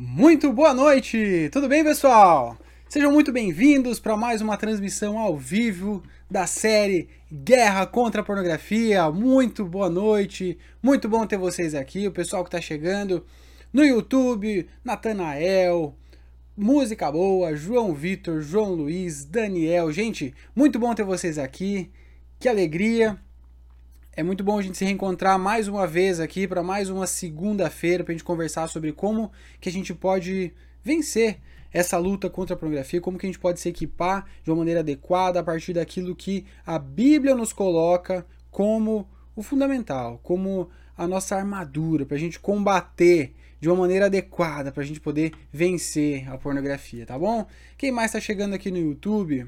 Muito boa noite! Tudo bem, pessoal? Sejam muito bem-vindos para mais uma transmissão ao vivo da série Guerra contra a Pornografia. Muito boa noite, muito bom ter vocês aqui, o pessoal que está chegando no YouTube, Natanael, Música Boa, João Vitor, João Luiz, Daniel. Gente, muito bom ter vocês aqui, que alegria! É muito bom a gente se reencontrar mais uma vez aqui para mais uma segunda-feira para a gente conversar sobre como que a gente pode vencer essa luta contra a pornografia, como que a gente pode se equipar de uma maneira adequada a partir daquilo que a Bíblia nos coloca como o fundamental, como a nossa armadura para a gente combater de uma maneira adequada para a gente poder vencer a pornografia, tá bom? Quem mais está chegando aqui no YouTube?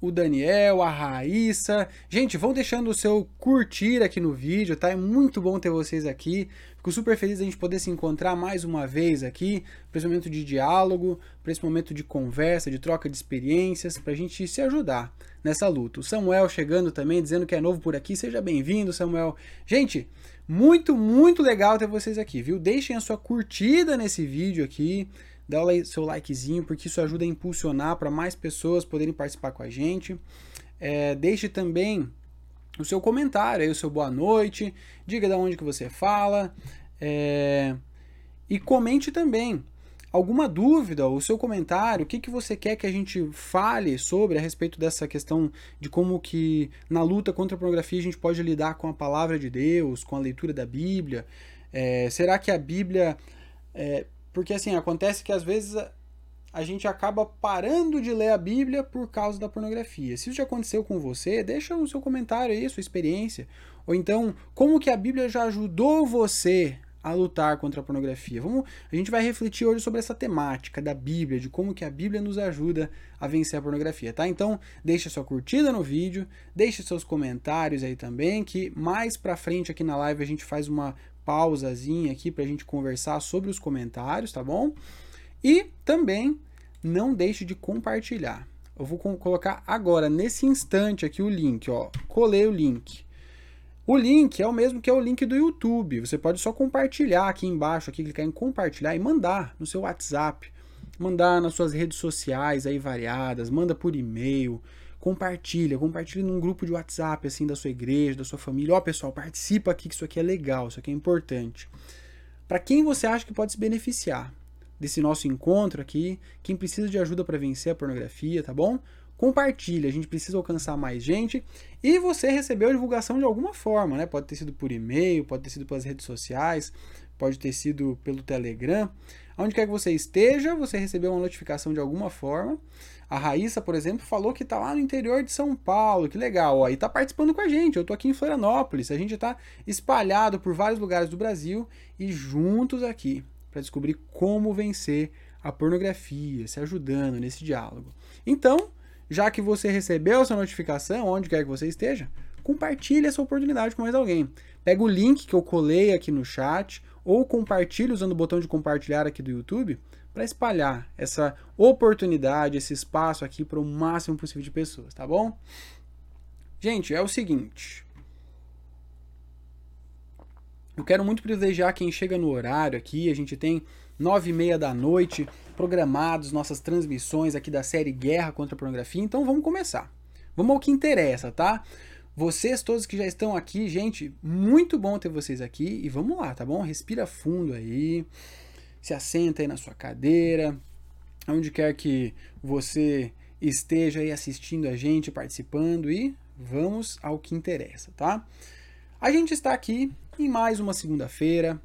O Daniel, a Raíssa. Gente, vão deixando o seu curtir aqui no vídeo, tá? É muito bom ter vocês aqui. Fico super feliz a gente poder se encontrar mais uma vez aqui, para esse momento de diálogo, para esse momento de conversa, de troca de experiências, para a gente se ajudar nessa luta. O Samuel chegando também, dizendo que é novo por aqui. Seja bem-vindo, Samuel. Gente, muito, muito legal ter vocês aqui, viu? Deixem a sua curtida nesse vídeo aqui dá o seu likezinho, porque isso ajuda a impulsionar para mais pessoas poderem participar com a gente. É, deixe também o seu comentário, aí, o seu boa noite, diga de onde que você fala, é, e comente também alguma dúvida, o seu comentário, o que, que você quer que a gente fale sobre a respeito dessa questão de como que na luta contra a pornografia a gente pode lidar com a palavra de Deus, com a leitura da Bíblia. É, será que a Bíblia é, porque assim, acontece que às vezes a, a gente acaba parando de ler a Bíblia por causa da pornografia. Se isso já aconteceu com você, deixa no seu comentário aí sua experiência. Ou então, como que a Bíblia já ajudou você a lutar contra a pornografia. Vamos, a gente vai refletir hoje sobre essa temática da Bíblia, de como que a Bíblia nos ajuda a vencer a pornografia, tá? Então, deixa sua curtida no vídeo, deixe seus comentários aí também, que mais pra frente aqui na live a gente faz uma pausazinha aqui para a gente conversar sobre os comentários, tá bom? E também não deixe de compartilhar. Eu vou colocar agora, nesse instante aqui, o link, ó. Colei o link. O link é o mesmo que é o link do YouTube. Você pode só compartilhar aqui embaixo, aqui, clicar em compartilhar e mandar no seu WhatsApp, mandar nas suas redes sociais aí variadas, manda por e-mail, compartilha, compartilha num grupo de WhatsApp assim da sua igreja, da sua família. Ó, pessoal, participa aqui que isso aqui é legal, isso aqui é importante. Para quem você acha que pode se beneficiar desse nosso encontro aqui, quem precisa de ajuda para vencer a pornografia, tá bom? Compartilha, a gente precisa alcançar mais gente e você recebeu a divulgação de alguma forma, né? Pode ter sido por e-mail, pode ter sido pelas redes sociais, pode ter sido pelo Telegram. Onde quer que você esteja, você recebeu uma notificação de alguma forma. A Raíssa, por exemplo, falou que está lá no interior de São Paulo, que legal, ó, e está participando com a gente. Eu estou aqui em Florianópolis, a gente está espalhado por vários lugares do Brasil e juntos aqui para descobrir como vencer a pornografia, se ajudando nesse diálogo. Então, já que você recebeu essa notificação, onde quer que você esteja, compartilhe essa oportunidade com mais alguém. Pega o link que eu colei aqui no chat ou compartilhe usando o botão de compartilhar aqui do YouTube para espalhar essa oportunidade, esse espaço aqui para o máximo possível de pessoas, tá bom? Gente, é o seguinte. Eu quero muito privilegiar quem chega no horário aqui. A gente tem nove e meia da noite programados nossas transmissões aqui da série Guerra contra a Pornografia. Então vamos começar. Vamos ao que interessa, tá? Vocês todos que já estão aqui, gente, muito bom ter vocês aqui. E vamos lá, tá bom? Respira fundo aí se assenta aí na sua cadeira, onde quer que você esteja aí assistindo a gente, participando e vamos ao que interessa, tá? A gente está aqui em mais uma segunda-feira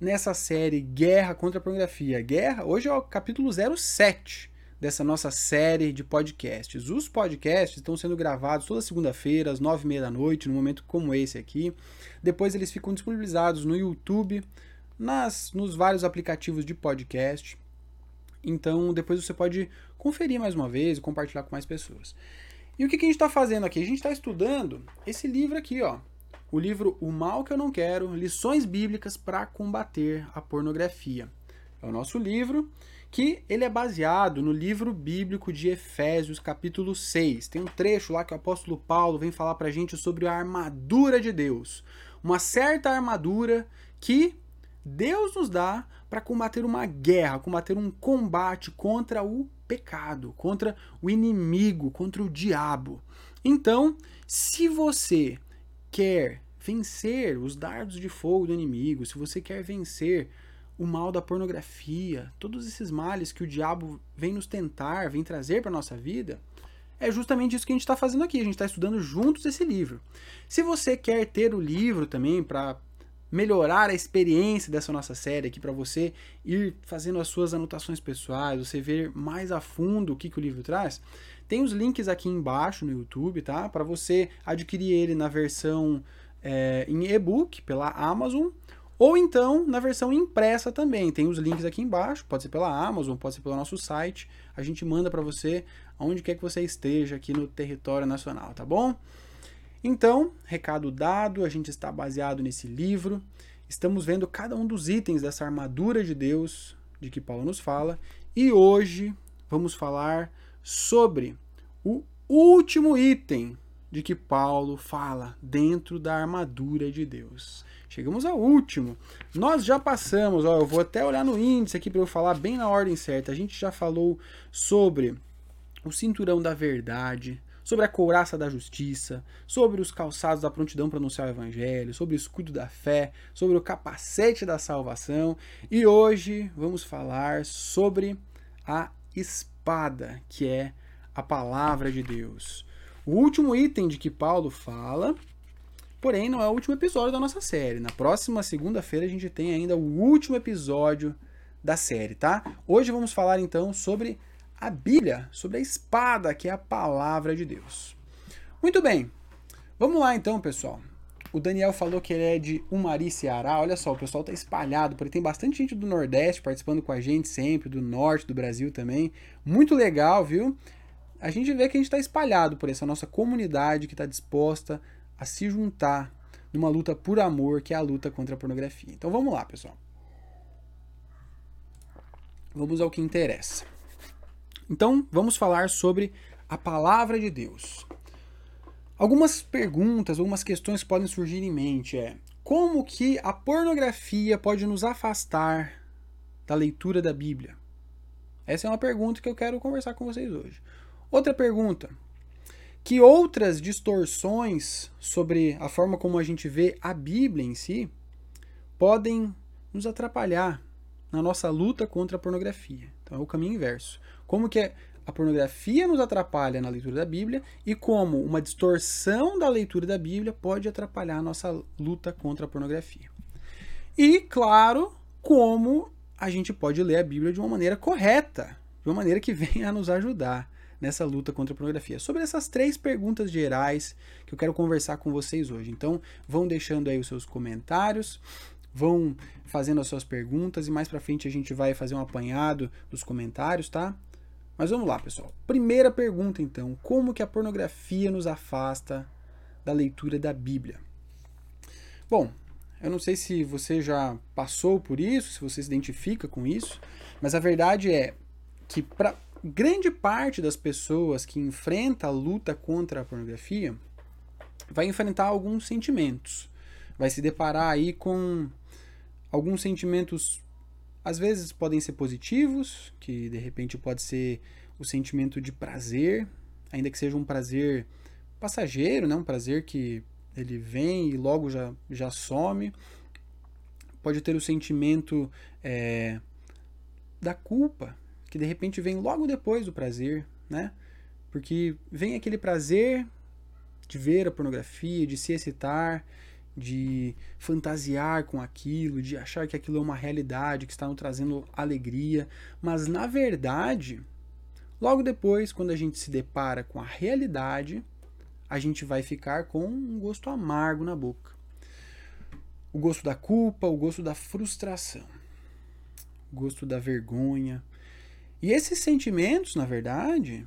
nessa série Guerra contra a Pornografia. Guerra, hoje é o capítulo 07 dessa nossa série de podcasts. Os podcasts estão sendo gravados toda segunda-feira, às nove e meia da noite, num momento como esse aqui. Depois eles ficam disponibilizados no YouTube, nas nos vários aplicativos de podcast. Então depois você pode conferir mais uma vez e compartilhar com mais pessoas. E o que, que a gente está fazendo aqui? A gente está estudando esse livro aqui, ó. O livro O Mal Que Eu Não Quero, Lições Bíblicas para Combater a Pornografia. É o nosso livro, que ele é baseado no livro bíblico de Efésios, capítulo 6. Tem um trecho lá que o apóstolo Paulo vem falar para a gente sobre a armadura de Deus. Uma certa armadura que Deus nos dá para combater uma guerra, combater um combate contra o pecado, contra o inimigo, contra o diabo. Então, se você quer vencer os dardos de fogo do inimigo, se você quer vencer o mal da pornografia, todos esses males que o diabo vem nos tentar, vem trazer para nossa vida, é justamente isso que a gente está fazendo aqui. A gente está estudando juntos esse livro. Se você quer ter o livro também para melhorar a experiência dessa nossa série aqui para você ir fazendo as suas anotações pessoais, você ver mais a fundo o que, que o livro traz, tem os links aqui embaixo no YouTube, tá? Para você adquirir ele na versão é, em e-book pela Amazon ou então na versão impressa também. Tem os links aqui embaixo, pode ser pela Amazon, pode ser pelo nosso site. A gente manda para você aonde quer que você esteja aqui no território nacional, tá bom? Então, recado dado, a gente está baseado nesse livro. Estamos vendo cada um dos itens dessa armadura de Deus de que Paulo nos fala, e hoje vamos falar sobre o último item de que Paulo fala dentro da armadura de Deus. Chegamos ao último. Nós já passamos, ó, eu vou até olhar no índice aqui para eu falar bem na ordem certa. A gente já falou sobre o cinturão da verdade, sobre a couraça da justiça, sobre os calçados da prontidão para anunciar o evangelho, sobre o escudo da fé, sobre o capacete da salvação, e hoje vamos falar sobre a espada, que é a palavra de Deus. O último item de que Paulo fala, porém não é o último episódio da nossa série. Na próxima segunda-feira a gente tem ainda o último episódio da série, tá? Hoje vamos falar então sobre a Bíblia, sobre a espada, que é a palavra de Deus. Muito bem, vamos lá então, pessoal. O Daniel falou que ele é de Umari, Ceará. Olha só, o pessoal está espalhado, porque tem bastante gente do Nordeste participando com a gente sempre, do Norte do Brasil também. Muito legal, viu? A gente vê que a gente está espalhado por essa nossa comunidade que está disposta a se juntar numa luta por amor, que é a luta contra a pornografia. Então vamos lá, pessoal. Vamos ao que interessa. Então, vamos falar sobre a palavra de Deus. Algumas perguntas, algumas questões que podem surgir em mente é: como que a pornografia pode nos afastar da leitura da Bíblia? Essa é uma pergunta que eu quero conversar com vocês hoje. Outra pergunta: que outras distorções sobre a forma como a gente vê a Bíblia em si podem nos atrapalhar na nossa luta contra a pornografia? Então é o caminho inverso. Como que a pornografia nos atrapalha na leitura da Bíblia e como uma distorção da leitura da Bíblia pode atrapalhar a nossa luta contra a pornografia. E, claro, como a gente pode ler a Bíblia de uma maneira correta, de uma maneira que venha a nos ajudar nessa luta contra a pornografia. Sobre essas três perguntas gerais que eu quero conversar com vocês hoje. Então, vão deixando aí os seus comentários, vão fazendo as suas perguntas e mais para frente a gente vai fazer um apanhado dos comentários, tá? Mas vamos lá, pessoal. Primeira pergunta, então: como que a pornografia nos afasta da leitura da Bíblia? Bom, eu não sei se você já passou por isso, se você se identifica com isso, mas a verdade é que para grande parte das pessoas que enfrenta a luta contra a pornografia vai enfrentar alguns sentimentos. Vai se deparar aí com alguns sentimentos às vezes podem ser positivos, que de repente pode ser o sentimento de prazer, ainda que seja um prazer passageiro, né? um prazer que ele vem e logo já, já some. Pode ter o sentimento é, da culpa, que de repente vem logo depois do prazer, né? Porque vem aquele prazer de ver a pornografia, de se excitar, de fantasiar com aquilo, de achar que aquilo é uma realidade, que está nos trazendo alegria, mas na verdade, logo depois, quando a gente se depara com a realidade, a gente vai ficar com um gosto amargo na boca. O gosto da culpa, o gosto da frustração, o gosto da vergonha. E esses sentimentos, na verdade,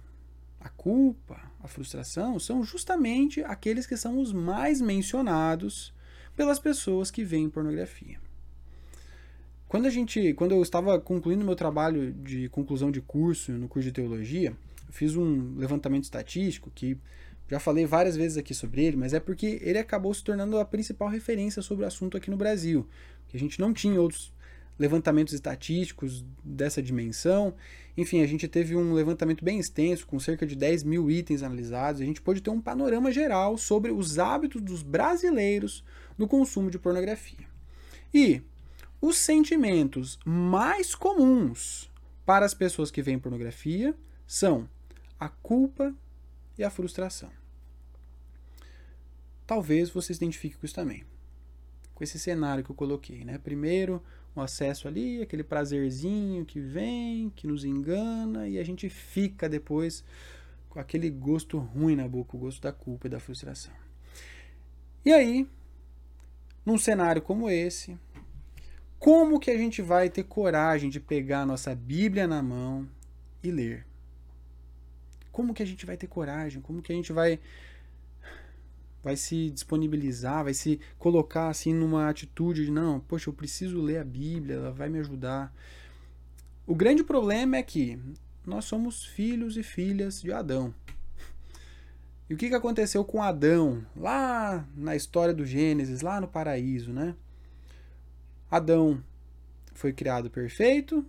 a culpa, a frustração, são justamente aqueles que são os mais mencionados pelas pessoas que veem pornografia. Quando a gente, quando eu estava concluindo meu trabalho de conclusão de curso no curso de teologia, fiz um levantamento estatístico que Já falei várias vezes aqui sobre ele, mas é porque ele acabou se tornando a principal referência sobre o assunto aqui no Brasil. Que a gente não tinha outros levantamentos estatísticos dessa dimensão. Enfim, a gente teve um levantamento bem extenso, com cerca de 10 mil itens analisados. A gente pôde ter um panorama geral sobre os hábitos dos brasileiros no consumo de pornografia. E os sentimentos mais comuns para as pessoas que veem pornografia são a culpa e a frustração. Talvez você se identifique com isso também. Com esse cenário que eu coloquei, né? Primeiro, um acesso ali, aquele prazerzinho que vem, que nos engana, e a gente fica depois com aquele gosto ruim na boca, o gosto da culpa e da frustração. E aí, num cenário como esse, como que a gente vai ter coragem de pegar a nossa Bíblia na mão e ler? Como que a gente vai ter coragem? Como que a gente vai vai se disponibilizar, vai se colocar assim numa atitude de não, poxa, eu preciso ler a Bíblia, ela vai me ajudar. O grande problema é que nós somos filhos e filhas de Adão. E o que, que aconteceu com Adão lá na história do Gênesis, lá no paraíso, né? Adão foi criado perfeito,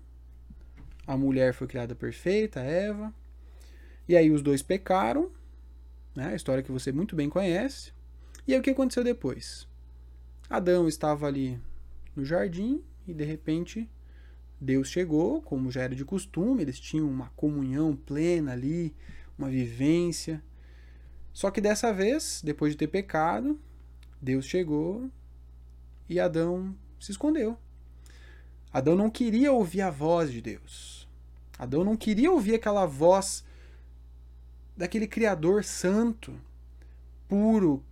a mulher foi criada perfeita, Eva. E aí os dois pecaram, né? A história que você muito bem conhece. E aí o que aconteceu depois? Adão estava ali no jardim e de repente Deus chegou, como já era de costume, eles tinham uma comunhão plena ali, uma vivência. Só que dessa vez, depois de ter pecado, Deus chegou e Adão se escondeu. Adão não queria ouvir a voz de Deus. Adão não queria ouvir aquela voz daquele Criador santo, puro,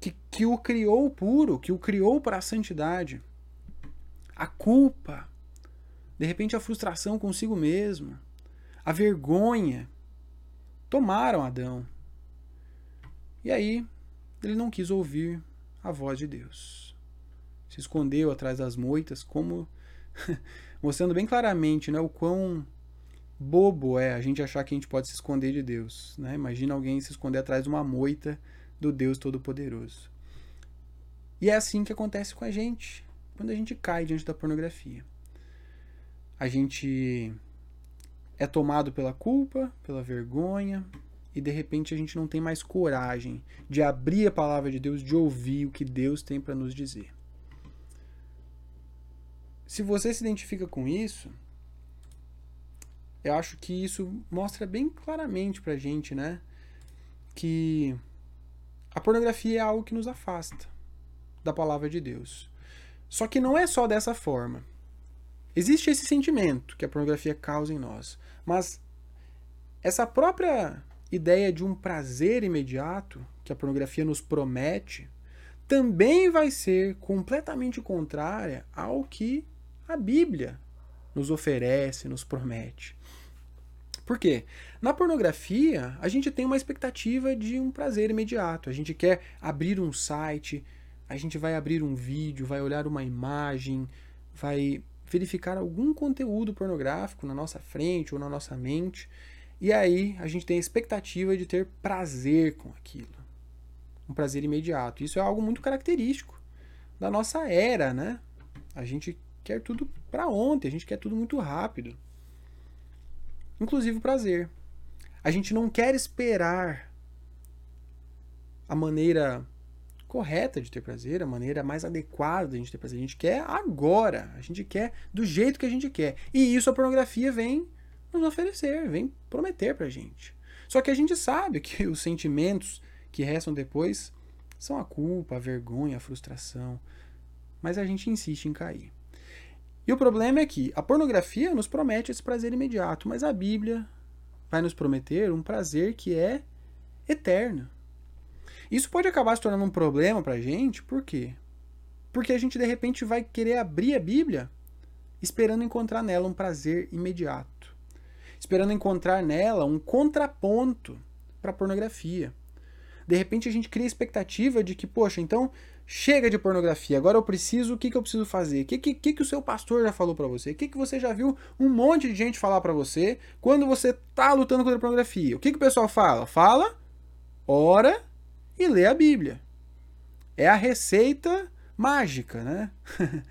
que, que o criou puro, que o criou para a santidade. A culpa, de repente a frustração consigo mesmo, a vergonha, tomaram Adão. E aí, ele não quis ouvir a voz de Deus. Se escondeu atrás das moitas, como mostrando bem claramente né, o quão bobo é a gente achar que a gente pode se esconder de Deus. Né? Imagina alguém se esconder atrás de uma moita do Deus Todo-Poderoso. E é assim que acontece com a gente quando a gente cai diante da pornografia. A gente é tomado pela culpa, pela vergonha, e de repente a gente não tem mais coragem de abrir a palavra de Deus, de ouvir o que Deus tem para nos dizer. Se você se identifica com isso, eu acho que isso mostra bem claramente pra gente, né? Que a pornografia é algo que nos afasta da palavra de Deus. Só que não é só dessa forma. Existe esse sentimento que a pornografia causa em nós, mas essa própria ideia de um prazer imediato que a pornografia nos promete também vai ser completamente contrária ao que a Bíblia nos oferece, nos promete. Por quê? Na pornografia, a gente tem uma expectativa de um prazer imediato. A gente quer abrir um site, a gente vai abrir um vídeo, vai olhar uma imagem, vai verificar algum conteúdo pornográfico na nossa frente ou na nossa mente. E aí a gente tem a expectativa de ter prazer com aquilo. Um prazer imediato. Isso é algo muito característico da nossa era, né? A gente quer tudo para ontem, a gente quer tudo muito rápido inclusive o prazer. A gente não quer esperar a maneira correta de ter prazer, a maneira mais adequada de a gente ter prazer. A gente quer agora, a gente quer do jeito que a gente quer. E isso a pornografia vem nos oferecer, vem prometer pra gente. Só que a gente sabe que os sentimentos que restam depois são a culpa, a vergonha, a frustração. Mas a gente insiste em cair. E o problema é que a pornografia nos promete esse prazer imediato, mas a Bíblia vai nos prometer um prazer que é eterno. Isso pode acabar se tornando um problema pra gente, por quê? Porque a gente de repente vai querer abrir a Bíblia esperando encontrar nela um prazer imediato, esperando encontrar nela um contraponto para pornografia. De repente a gente cria a expectativa de que, poxa, então Chega de pornografia, agora eu preciso, o que, que eu preciso fazer? O que, que, que, o seu pastor já falou para você? O que, que você já viu um monte de gente falar para você quando você tá lutando contra a pornografia? O que, que o pessoal fala? Fala, ora e lê a Bíblia. É a receita mágica, né?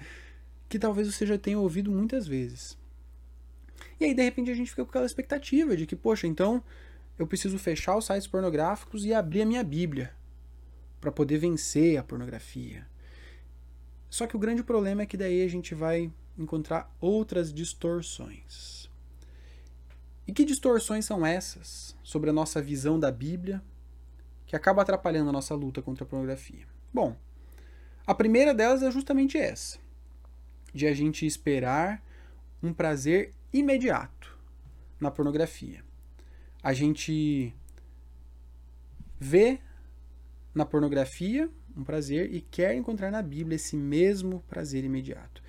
que talvez você já tenha ouvido muitas vezes. E aí, de repente, a gente fica com aquela expectativa de que, poxa, então eu preciso fechar os sites pornográficos e abrir a minha Bíblia para poder vencer a pornografia. Só que o grande problema é que daí a gente vai encontrar outras distorções. E que distorções são essas sobre a nossa visão da Bíblia que acaba atrapalhando a nossa luta contra a pornografia? Bom, a primeira delas é justamente essa, de a gente esperar um prazer imediato na pornografia. A gente vê na pornografia um prazer e quer encontrar na Bíblia esse mesmo prazer imediato.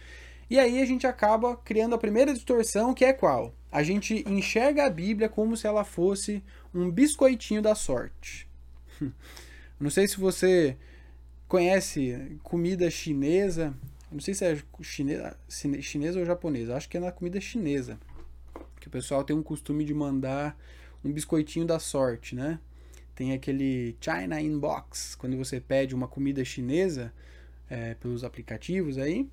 E aí a gente acaba criando a primeira distorção, que é qual? A gente enxerga a Bíblia como se ela fosse um biscoitinho da sorte. Não sei se você conhece comida chinesa, não sei se é chinesa, chinesa ou japonesa, acho que é na comida chinesa. Que o pessoal tem um costume de mandar um biscoitinho da sorte, né? Tem aquele China Inbox, quando você pede uma comida chinesa é, pelos aplicativos aí.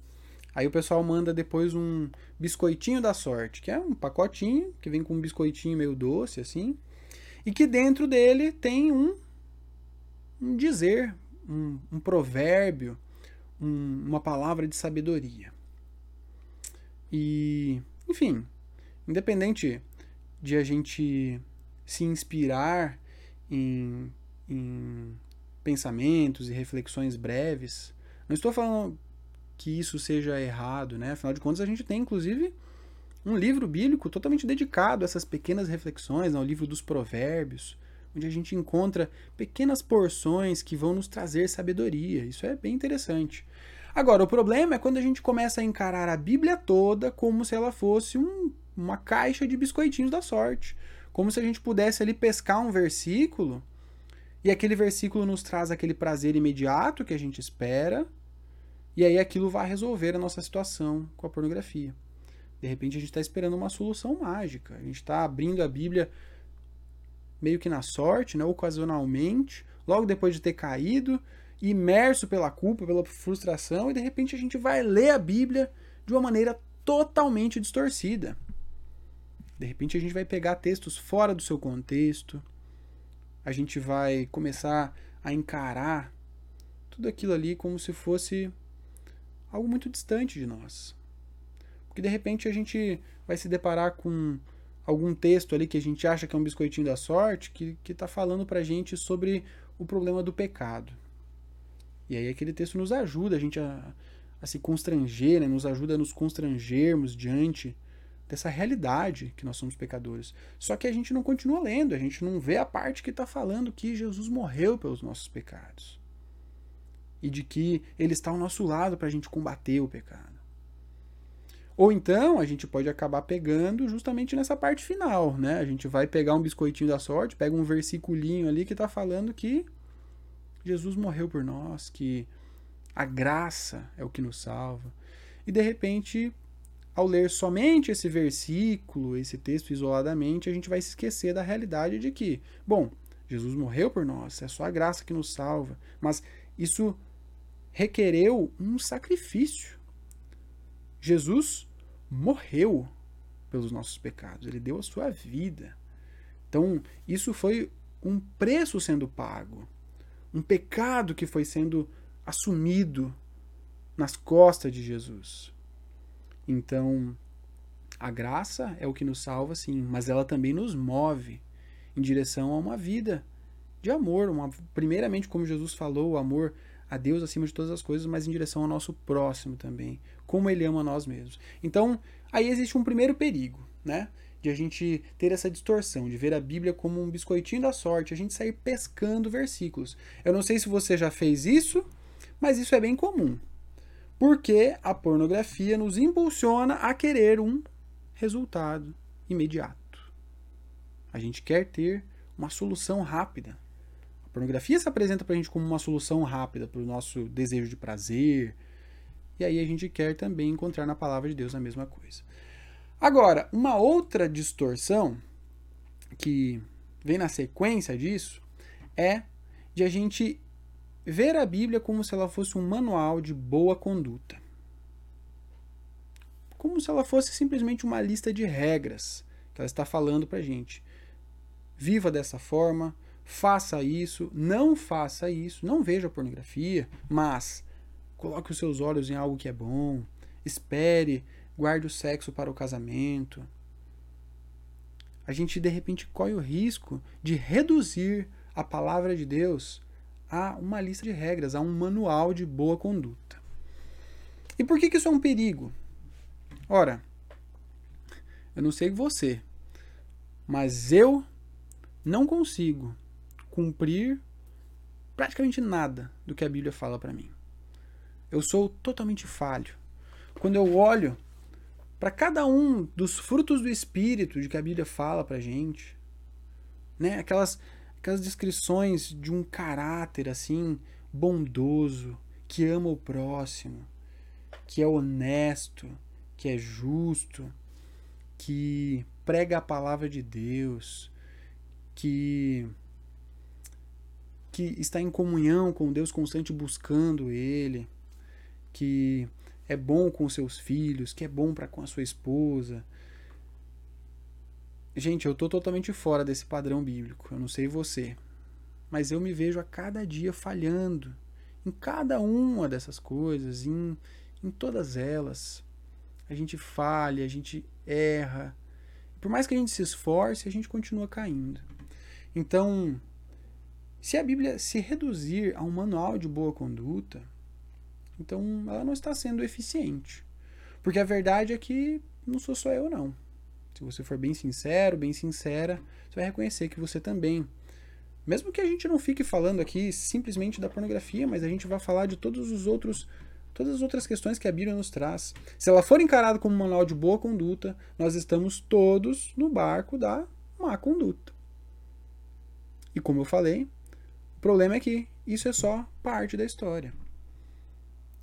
Aí o pessoal manda depois um biscoitinho da sorte, que é um pacotinho que vem com um biscoitinho meio doce assim, e que dentro dele tem um, um dizer, um, um provérbio, um, uma palavra de sabedoria. E, enfim, independente de a gente se inspirar em, em pensamentos e reflexões breves, não estou falando que isso seja errado, né? Afinal de contas, a gente tem, inclusive, um livro bíblico totalmente dedicado a essas pequenas reflexões, né? o livro dos provérbios, onde a gente encontra pequenas porções que vão nos trazer sabedoria. Isso é bem interessante. Agora, o problema é quando a gente começa a encarar a Bíblia toda como se ela fosse um, uma caixa de biscoitinhos da sorte. Como se a gente pudesse ali pescar um versículo e aquele versículo nos traz aquele prazer imediato que a gente espera, e aí aquilo vai resolver a nossa situação com a pornografia. De repente a gente está esperando uma solução mágica. A gente está abrindo a Bíblia meio que na sorte, né, ocasionalmente, logo depois de ter caído, imerso pela culpa, pela frustração, e de repente a gente vai ler a Bíblia de uma maneira totalmente distorcida. De repente a gente vai pegar textos fora do seu contexto, a gente vai começar a encarar tudo aquilo ali como se fosse algo muito distante de nós. Porque de repente a gente vai se deparar com algum texto ali que a gente acha que é um biscoitinho da sorte, que está falando para a gente sobre o problema do pecado. E aí aquele texto nos ajuda a gente a, a se constranger, né? nos ajuda a nos constrangermos diante dessa realidade que nós somos pecadores. Só que a gente não continua lendo, a gente não vê a parte que está falando que Jesus morreu pelos nossos pecados. E de que Ele está ao nosso lado para a gente combater o pecado. Ou então a gente pode acabar pegando justamente nessa parte final, né? A gente vai pegar um biscoitinho da sorte, pega um versiculinho ali que está falando que Jesus morreu por nós, que a graça é o que nos salva. E de repente, ao ler somente esse versículo, esse texto isoladamente, a gente vai se esquecer da realidade de que, bom, Jesus morreu por nós, é só a graça que nos salva, mas isso requereu um sacrifício. Jesus morreu pelos nossos pecados, ele deu a sua vida. Então, isso foi um preço sendo pago, um pecado que foi sendo assumido nas costas de Jesus. Então, a graça é o que nos salva, sim, mas ela também nos move em direção a uma vida de amor, uma, primeiramente, como Jesus falou, o amor a Deus acima de todas as coisas, mas em direção ao nosso próximo também, como ele ama nós mesmos. Então, aí existe um primeiro perigo, né? De a gente ter essa distorção, de ver a Bíblia como um biscoitinho da sorte, a gente sair pescando versículos. Eu não sei se você já fez isso, mas isso é bem comum. Porque a pornografia nos impulsiona a querer um resultado imediato. A gente quer ter uma solução rápida pornografia se apresenta para a gente como uma solução rápida para o nosso desejo de prazer. E aí a gente quer também encontrar na palavra de Deus a mesma coisa. Agora, uma outra distorção que vem na sequência disso é de a gente ver a Bíblia como se ela fosse um manual de boa conduta. Como se ela fosse simplesmente uma lista de regras que ela está falando para a gente. Viva dessa forma, faça isso, não faça isso, não veja pornografia, mas coloque os seus olhos em algo que é bom, espere, guarde o sexo para o casamento. A gente de repente corre o risco de reduzir a palavra de Deus a uma lista de regras, a um manual de boa conduta. E por que, que isso é um perigo? Ora, eu não sei você, mas eu não consigo cumprir praticamente nada do que a Bíblia fala para mim. Eu sou totalmente falho. Quando eu olho para cada um dos frutos do espírito de que a Bíblia fala pra gente, né? Aquelas aquelas descrições de um caráter assim bondoso, que ama o próximo, que é honesto, que é justo, que prega a palavra de Deus, que que está em comunhão com Deus constante buscando ele, que é bom com seus filhos, que é bom para com a sua esposa, Gente, eu tô totalmente fora desse padrão bíblico. Eu não sei você. Mas eu me vejo a cada dia falhando em cada uma dessas coisas, em, em todas elas. A gente falha, a gente erra. Por mais que a gente se esforce, a gente continua caindo. Então, se a Bíblia se reduzir a um manual de boa conduta, então ela não está sendo eficiente. Porque a verdade é que não sou só eu, não. Se você for bem sincero, bem sincera, você vai reconhecer que você também. Mesmo que a gente não fique falando aqui simplesmente da pornografia, mas a gente vai falar de todos os outros todas as outras questões que a Bíblia nos traz. Se ela for encarada como um manual de boa conduta, nós estamos todos no barco da má conduta. E como eu falei, o problema é que isso é só parte da história.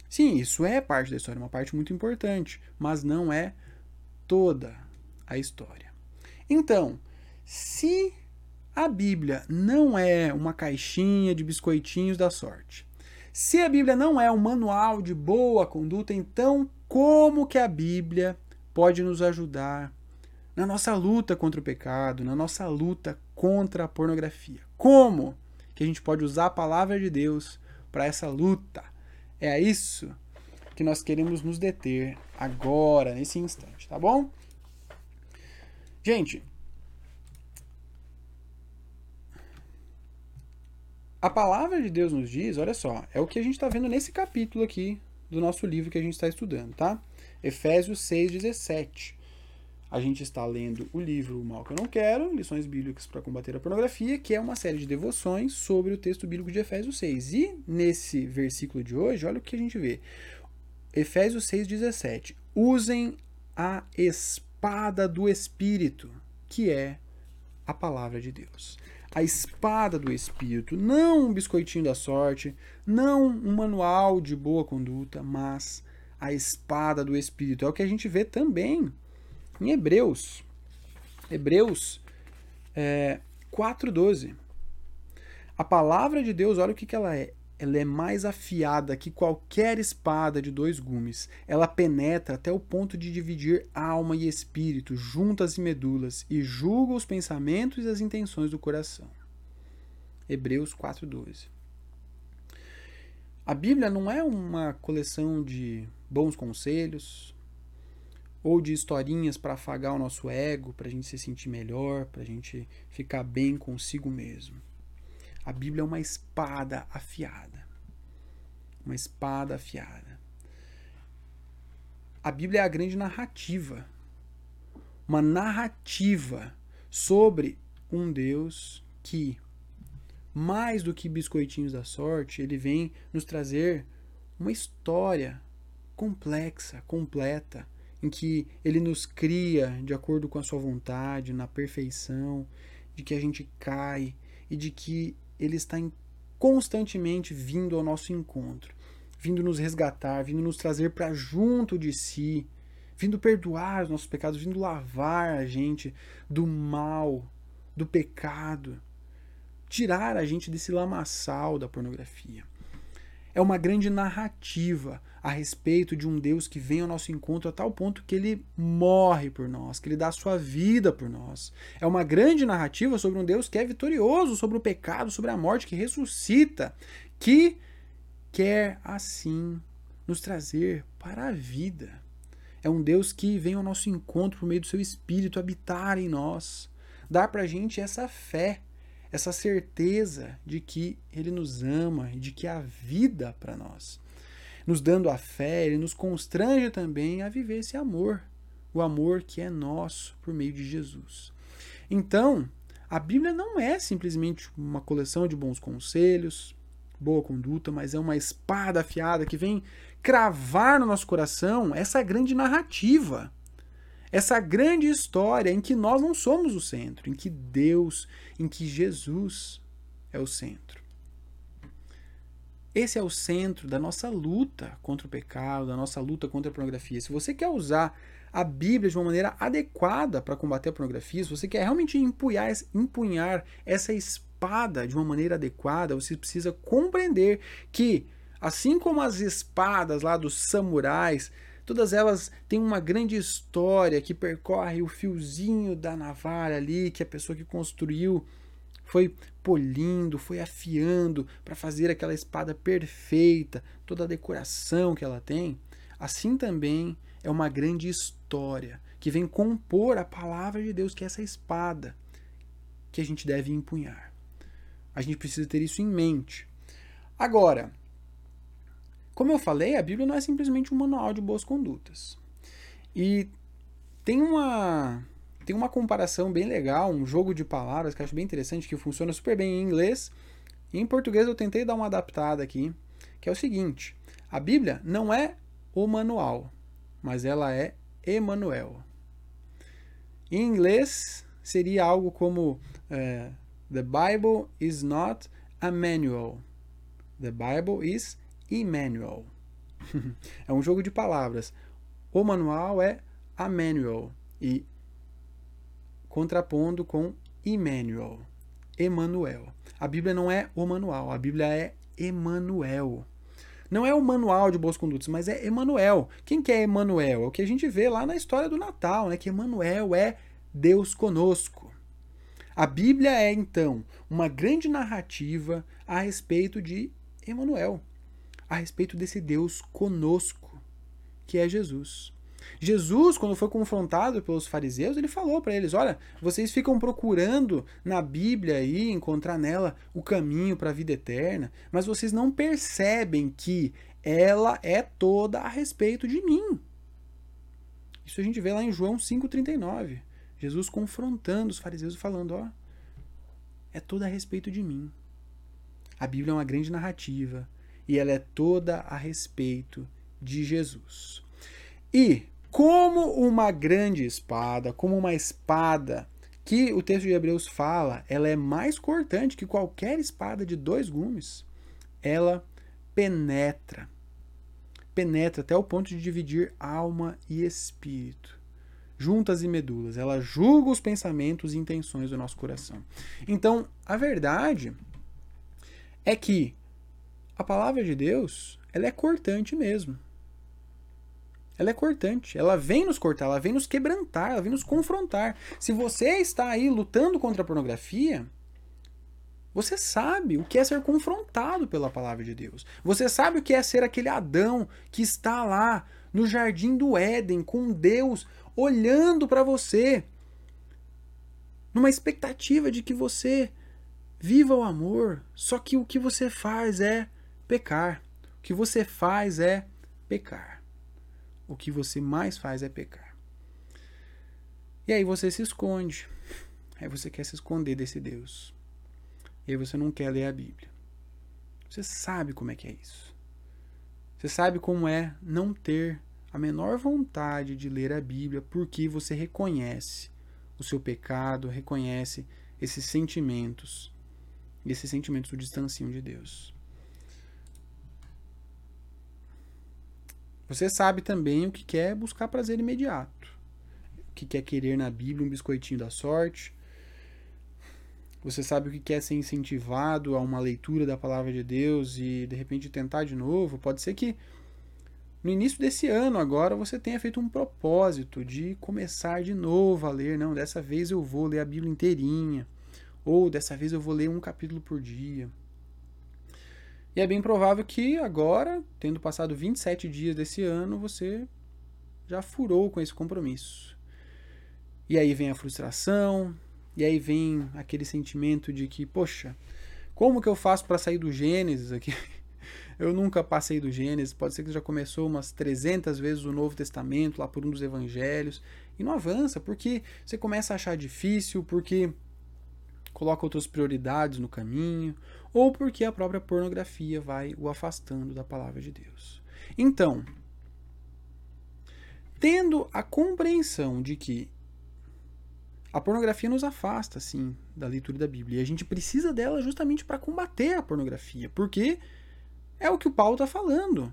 Sim, isso é parte da história, uma parte muito importante, mas não é toda a história. Então, se a Bíblia não é uma caixinha de biscoitinhos da sorte, se a Bíblia não é um manual de boa conduta, então como que a Bíblia pode nos ajudar na nossa luta contra o pecado, na nossa luta contra a pornografia? Como que a gente pode usar a palavra de Deus para essa luta? É isso que nós queremos nos deter agora, nesse instante, tá bom? Gente, a palavra de Deus nos diz, olha só, é o que a gente está vendo nesse capítulo aqui do nosso livro que a gente está estudando, tá? Efésios 6,17. A gente está lendo o livro O Mal Que Eu Não Quero, Lições Bíblicas para Combater a Pornografia, que é uma série de devoções sobre o texto bíblico de Efésios 6. E nesse versículo de hoje, olha o que a gente vê. Efésios 6,17. Usem a espada espada do Espírito, que é a palavra de Deus. A espada do Espírito, não um biscoitinho da sorte, não um manual de boa conduta, mas a espada do Espírito. É o que a gente vê também em Hebreus. Hebreus é, 4,12. A palavra de Deus, olha o que, que ela é ela é mais afiada que qualquer espada de dois gumes. Ela penetra até o ponto de dividir alma e espírito, juntas e medulas, e julga os pensamentos e as intenções do coração. Hebreus 4:12. A Bíblia não é uma coleção de bons conselhos ou de historinhas para afagar o nosso ego, para a gente se sentir melhor, para a gente ficar bem consigo mesmo. A Bíblia é uma espada afiada. Uma espada afiada. A Bíblia é a grande narrativa. Uma narrativa sobre um Deus que, mais do que biscoitinhos da sorte, ele vem nos trazer uma história complexa, completa, em que ele nos cria de acordo com a sua vontade, na perfeição, de que a gente cai e de que ele está constantemente vindo ao nosso encontro, vindo nos resgatar, vindo nos trazer para junto de si, vindo perdoar os nossos pecados, vindo lavar a gente do mal, do pecado, tirar a gente desse lamaçal da pornografia. É uma grande narrativa a respeito de um Deus que vem ao nosso encontro a tal ponto que ele morre por nós, que ele dá a sua vida por nós. É uma grande narrativa sobre um Deus que é vitorioso sobre o pecado, sobre a morte, que ressuscita, que quer assim nos trazer para a vida. É um Deus que vem ao nosso encontro por meio do seu Espírito habitar em nós, dar para a gente essa fé essa certeza de que Ele nos ama e de que há vida para nós. Nos dando a fé, Ele nos constrange também a viver esse amor, o amor que é nosso por meio de Jesus. Então, a Bíblia não é simplesmente uma coleção de bons conselhos, boa conduta, mas é uma espada afiada que vem cravar no nosso coração essa grande narrativa essa grande história em que nós não somos o centro, em que Deus, em que Jesus é o centro. Esse é o centro da nossa luta contra o pecado, da nossa luta contra a pornografia. Se você quer usar a Bíblia de uma maneira adequada para combater a pornografia, se você quer realmente empunhar, empunhar essa espada de uma maneira adequada, você precisa compreender que, assim como as espadas lá dos samurais Todas elas têm uma grande história que percorre o fiozinho da navalha ali, que a pessoa que construiu foi polindo, foi afiando para fazer aquela espada perfeita, toda a decoração que ela tem. Assim também é uma grande história que vem compor a palavra de Deus, que é essa espada que a gente deve empunhar. A gente precisa ter isso em mente. Agora, como eu falei, a Bíblia não é simplesmente um manual de boas condutas. E tem uma tem uma comparação bem legal, um jogo de palavras que eu acho bem interessante, que funciona super bem em inglês. E em português eu tentei dar uma adaptada aqui, que é o seguinte: a Bíblia não é o manual, mas ela é Emanuel. Em inglês seria algo como uh, The Bible is not a manual. The Bible is Emmanuel. é um jogo de palavras. O manual é a manual e contrapondo com Emmanuel. Emanuel. A Bíblia não é o manual, a Bíblia é Emanuel. Não é o manual de boas condutas, mas é Emanuel. Quem que é Emanuel? É o que a gente vê lá na história do Natal, né? Que Emanuel é Deus conosco. A Bíblia é então uma grande narrativa a respeito de Emanuel, a respeito desse Deus conosco, que é Jesus. Jesus, quando foi confrontado pelos fariseus, ele falou para eles: Olha, vocês ficam procurando na Bíblia aí, encontrar nela o caminho para a vida eterna, mas vocês não percebem que ela é toda a respeito de mim. Isso a gente vê lá em João 5,39. Jesus confrontando os fariseus e falando: Ó, é toda a respeito de mim. A Bíblia é uma grande narrativa e ela é toda a respeito de Jesus. E como uma grande espada, como uma espada que o texto de Hebreus fala, ela é mais cortante que qualquer espada de dois gumes. Ela penetra. Penetra até o ponto de dividir alma e espírito, juntas e medulas. Ela julga os pensamentos e intenções do nosso coração. Então, a verdade é que a palavra de Deus, ela é cortante mesmo. Ela é cortante, ela vem nos cortar, ela vem nos quebrantar, ela vem nos confrontar. Se você está aí lutando contra a pornografia, você sabe o que é ser confrontado pela palavra de Deus. Você sabe o que é ser aquele Adão que está lá no jardim do Éden com Deus olhando para você, numa expectativa de que você viva o amor, só que o que você faz é pecar. O que você faz é pecar. O que você mais faz é pecar. E aí você se esconde. Aí você quer se esconder desse Deus. E aí você não quer ler a Bíblia. Você sabe como é que é isso. Você sabe como é não ter a menor vontade de ler a Bíblia porque você reconhece o seu pecado, reconhece esses sentimentos. Esses sentimentos o distanciam de Deus. Você sabe também o que quer buscar prazer imediato. O que quer querer na Bíblia um biscoitinho da sorte. você sabe o que quer ser incentivado a uma leitura da palavra de Deus e de repente tentar de novo, pode ser que no início desse ano agora você tenha feito um propósito de começar de novo a ler, não, dessa vez eu vou ler a Bíblia inteirinha, ou dessa vez eu vou ler um capítulo por dia. E é bem provável que agora, tendo passado 27 dias desse ano, você já furou com esse compromisso. E aí vem a frustração, e aí vem aquele sentimento de que, poxa, como que eu faço para sair do Gênesis aqui? Eu nunca passei do Gênesis, pode ser que já começou umas 300 vezes o Novo Testamento, lá por um dos evangelhos, e não avança, porque você começa a achar difícil, porque coloca outras prioridades no caminho, ou porque a própria pornografia vai o afastando da palavra de Deus. Então, tendo a compreensão de que a pornografia nos afasta, sim, da leitura da Bíblia, e a gente precisa dela justamente para combater a pornografia, porque é o que o Paulo está falando.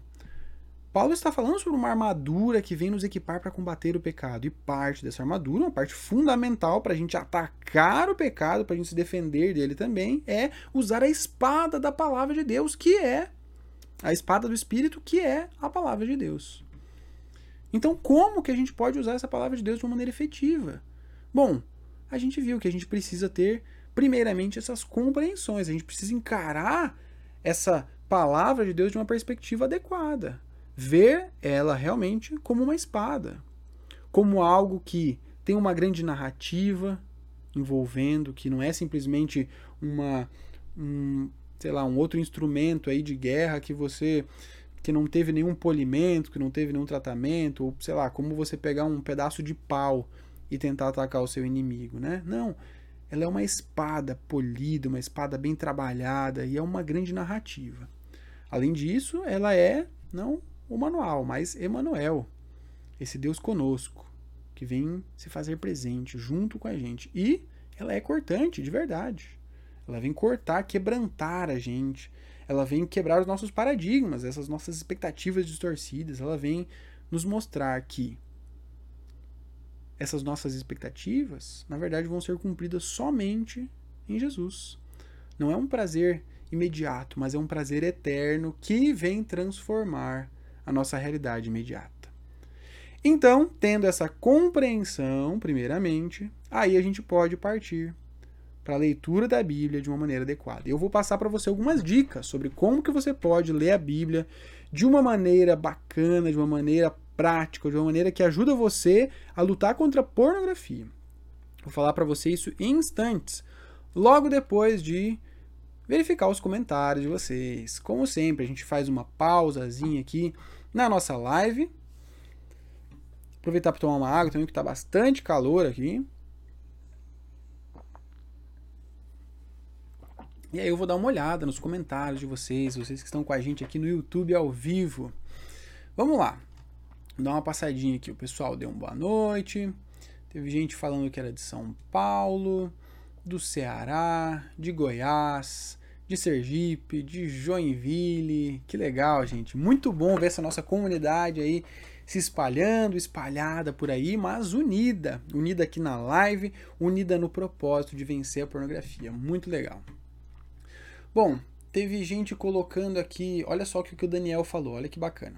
Paulo está falando sobre uma armadura que vem nos equipar para combater o pecado. E parte dessa armadura, uma parte fundamental para a gente atacar o pecado, para a gente se defender dele também, é usar a espada da palavra de Deus, que é a espada do Espírito, que é a palavra de Deus. Então, como que a gente pode usar essa palavra de Deus de uma maneira efetiva? Bom, a gente viu que a gente precisa ter, primeiramente, essas compreensões. A gente precisa encarar essa palavra de Deus de uma perspectiva adequada. Ver ela realmente como uma espada, como algo que tem uma grande narrativa envolvendo, que não é simplesmente uma um, sei lá, um outro instrumento aí de guerra que você que não teve nenhum polimento, que não teve nenhum tratamento, ou sei lá, como você pegar um pedaço de pau e tentar atacar o seu inimigo, né? Não, ela é uma espada polida, uma espada bem trabalhada e é uma grande narrativa. Além disso, ela é não o manual, mas Emanuel, esse Deus conosco, que vem se fazer presente junto com a gente. E ela é cortante, de verdade. Ela vem cortar, quebrantar a gente. Ela vem quebrar os nossos paradigmas, essas nossas expectativas distorcidas. Ela vem nos mostrar que essas nossas expectativas, na verdade, vão ser cumpridas somente em Jesus. Não é um prazer imediato, mas é um prazer eterno que vem transformar a nossa realidade imediata. Então, tendo essa compreensão, primeiramente, aí a gente pode partir para a leitura da Bíblia de uma maneira adequada. Eu vou passar para você algumas dicas sobre como que você pode ler a Bíblia de uma maneira bacana, de uma maneira prática, de uma maneira que ajuda você a lutar contra a pornografia. Vou falar para você isso em instantes, logo depois de verificar os comentários de vocês. Como sempre, a gente faz uma pausazinha aqui na nossa live. Aproveitar para tomar uma água também, que está bastante calor aqui. E aí eu vou dar uma olhada nos comentários de vocês, vocês que estão com a gente aqui no YouTube ao vivo. Vamos lá. Dar uma passadinha aqui. O pessoal deu uma boa noite. Teve gente falando que era de São Paulo, do Ceará, de Goiás, de Sergipe, de Joinville. Que legal, gente. Muito bom ver essa nossa comunidade aí se espalhando, espalhada por aí, mas unida. Unida aqui na live, unida no propósito de vencer a pornografia. Muito legal. Bom, teve gente colocando aqui. Olha só o que o Daniel falou, olha que bacana.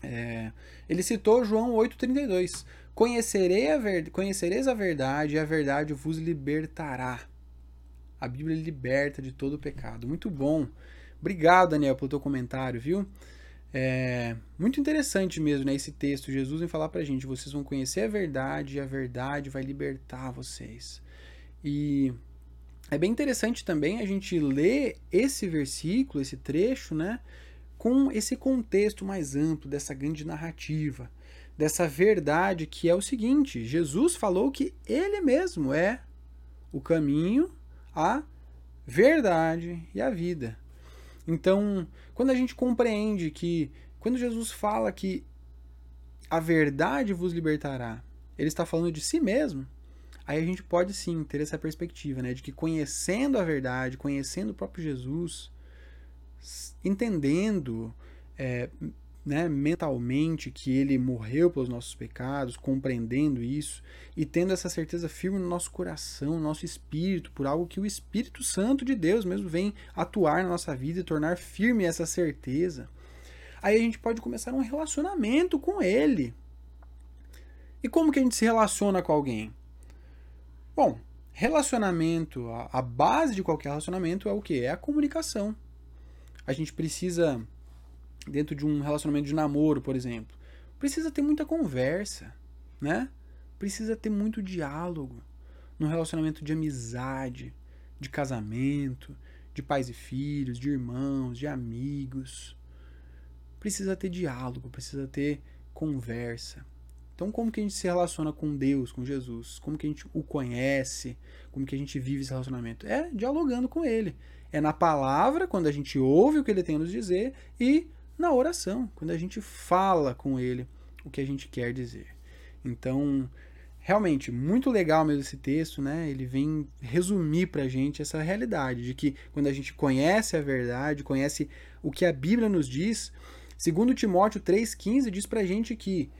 É, ele citou João 8,32. Conhecerei a ver, conhecereis a verdade e a verdade vos libertará. A Bíblia liberta de todo pecado. Muito bom. Obrigado, Daniel, pelo teu comentário, viu? É muito interessante mesmo, né, esse texto. Jesus vem falar pra gente, vocês vão conhecer a verdade e a verdade vai libertar vocês. E é bem interessante também a gente ler esse versículo, esse trecho, né, com esse contexto mais amplo dessa grande narrativa, dessa verdade que é o seguinte: Jesus falou que ele mesmo é o caminho, a verdade e a vida. Então, quando a gente compreende que, quando Jesus fala que a verdade vos libertará, ele está falando de si mesmo, aí a gente pode sim ter essa perspectiva, né, de que conhecendo a verdade, conhecendo o próprio Jesus, entendendo, é, né, mentalmente que ele morreu pelos nossos pecados, compreendendo isso e tendo essa certeza firme no nosso coração, no nosso espírito, por algo que o Espírito Santo de Deus mesmo vem atuar na nossa vida e tornar firme essa certeza. Aí a gente pode começar um relacionamento com ele. E como que a gente se relaciona com alguém? Bom, relacionamento, a, base de qualquer relacionamento é o que? É a comunicação. A gente precisa dentro de um relacionamento de namoro, por exemplo, precisa ter muita conversa, né? Precisa ter muito diálogo. No relacionamento de amizade, de casamento, de pais e filhos, de irmãos, de amigos. Precisa ter diálogo, precisa ter conversa. Então, como que a gente se relaciona com Deus, com Jesus? Como que a gente o conhece? Como que a gente vive esse relacionamento? É dialogando com Ele. É na palavra, quando a gente ouve o que Ele tem a nos dizer, e na oração, quando a gente fala com ele o que a gente quer dizer. Então, realmente, muito legal mesmo esse texto, né? Ele vem resumir pra gente essa realidade de que quando a gente conhece a verdade, conhece o que a Bíblia nos diz, segundo Timóteo 3:15 diz pra gente que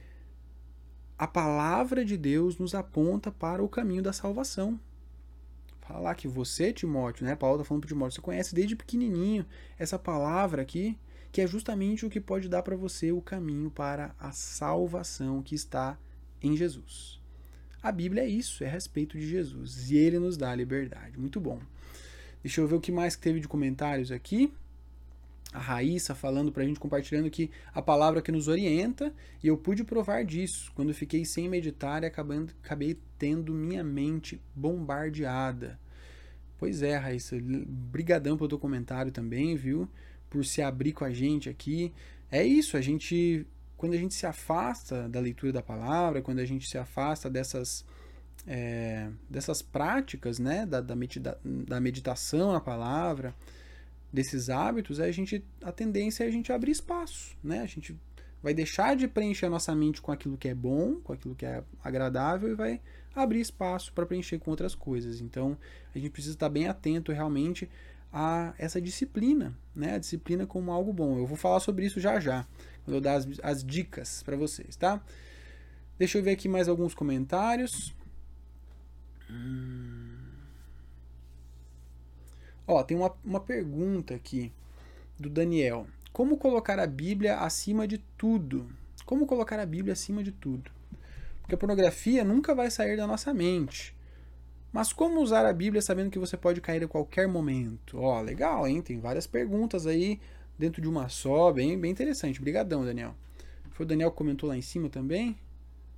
a palavra de Deus nos aponta para o caminho da salvação. Falar que você, Timóteo, né? Paulo tá falando para Timóteo, você conhece desde pequenininho essa palavra aqui, que é justamente o que pode dar para você o caminho para a salvação que está em Jesus. A Bíblia é isso, é a respeito de Jesus, e ele nos dá a liberdade. Muito bom. Deixa eu ver o que mais teve de comentários aqui. A Raíssa falando para a gente, compartilhando que a palavra que nos orienta, e eu pude provar disso quando fiquei sem meditar e acabando, acabei tendo minha mente bombardeada. Pois é, Raíssa, brigadão pelo teu comentário também, viu? Por se abrir com a gente aqui. É isso, a gente quando a gente se afasta da leitura da palavra, quando a gente se afasta dessas é, dessas práticas, né, da, da, medita da meditação na palavra, desses hábitos, a gente a tendência é a gente abrir espaço, né? A gente vai deixar de preencher a nossa mente com aquilo que é bom, com aquilo que é agradável e vai abrir espaço para preencher com outras coisas. Então, a gente precisa estar bem atento realmente a essa disciplina, né? A disciplina como algo bom. Eu vou falar sobre isso já já, quando eu dar as, as dicas para vocês, tá? Deixa eu ver aqui mais alguns comentários. Hum... Ó, tem uma, uma pergunta aqui do Daniel. Como colocar a Bíblia acima de tudo? Como colocar a Bíblia acima de tudo? Porque a pornografia nunca vai sair da nossa mente. Mas como usar a Bíblia sabendo que você pode cair a qualquer momento? Ó, legal, hein? Tem várias perguntas aí dentro de uma só, bem, bem interessante. Obrigadão, Daniel. Foi o Daniel que comentou lá em cima também?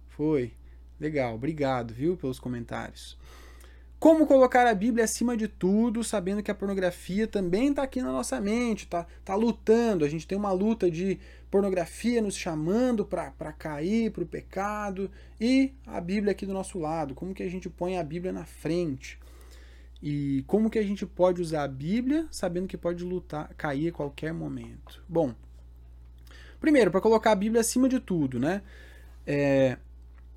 Foi. Legal, obrigado, viu, pelos comentários. Como colocar a Bíblia acima de tudo, sabendo que a pornografia também está aqui na nossa mente, tá, tá lutando. A gente tem uma luta de pornografia nos chamando para cair para o pecado e a Bíblia aqui do nosso lado. Como que a gente põe a Bíblia na frente? E como que a gente pode usar a Bíblia sabendo que pode lutar, cair a qualquer momento? Bom, primeiro, para colocar a Bíblia acima de tudo, né? É,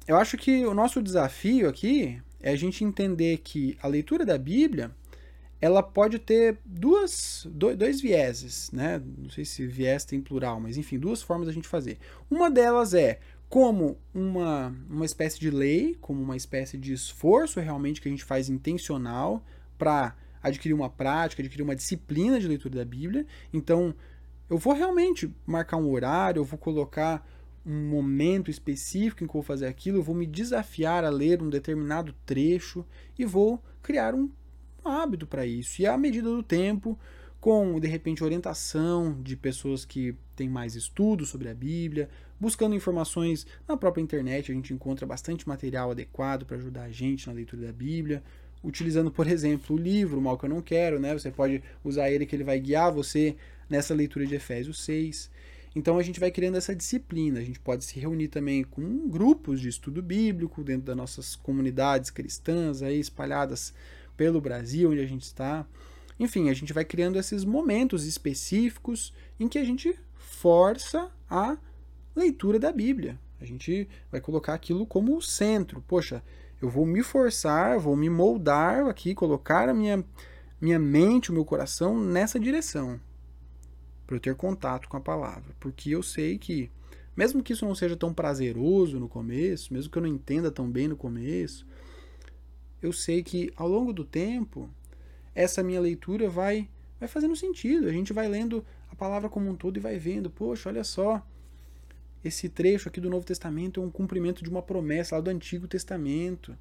eu acho que o nosso desafio aqui é a gente entender que a leitura da Bíblia ela pode ter duas, dois vieses, né? Não sei se viés tem plural, mas enfim, duas formas da gente fazer. Uma delas é como uma, uma espécie de lei, como uma espécie de esforço realmente que a gente faz intencional para adquirir uma prática, adquirir uma disciplina de leitura da Bíblia. Então, eu vou realmente marcar um horário, eu vou colocar um momento específico em que eu vou fazer aquilo, eu vou me desafiar a ler um determinado trecho e vou criar um hábito para isso. E à medida do tempo, com de repente orientação de pessoas que têm mais estudos sobre a Bíblia, buscando informações na própria internet, a gente encontra bastante material adequado para ajudar a gente na leitura da Bíblia. Utilizando, por exemplo, o livro Mal que eu não quero, né? Você pode usar ele que ele vai guiar você nessa leitura de Efésios 6. Então a gente vai criando essa disciplina. A gente pode se reunir também com grupos de estudo bíblico dentro das nossas comunidades cristãs aí espalhadas pelo Brasil onde a gente está. Enfim, a gente vai criando esses momentos específicos em que a gente força a leitura da Bíblia. A gente vai colocar aquilo como o centro. Poxa, eu vou me forçar, vou me moldar aqui, colocar a minha, minha mente, o meu coração nessa direção. Para eu ter contato com a palavra, porque eu sei que mesmo que isso não seja tão prazeroso no começo, mesmo que eu não entenda tão bem no começo, eu sei que ao longo do tempo essa minha leitura vai vai fazendo sentido. A gente vai lendo a palavra como um todo e vai vendo, poxa, olha só, esse trecho aqui do Novo Testamento é um cumprimento de uma promessa lá do Antigo Testamento.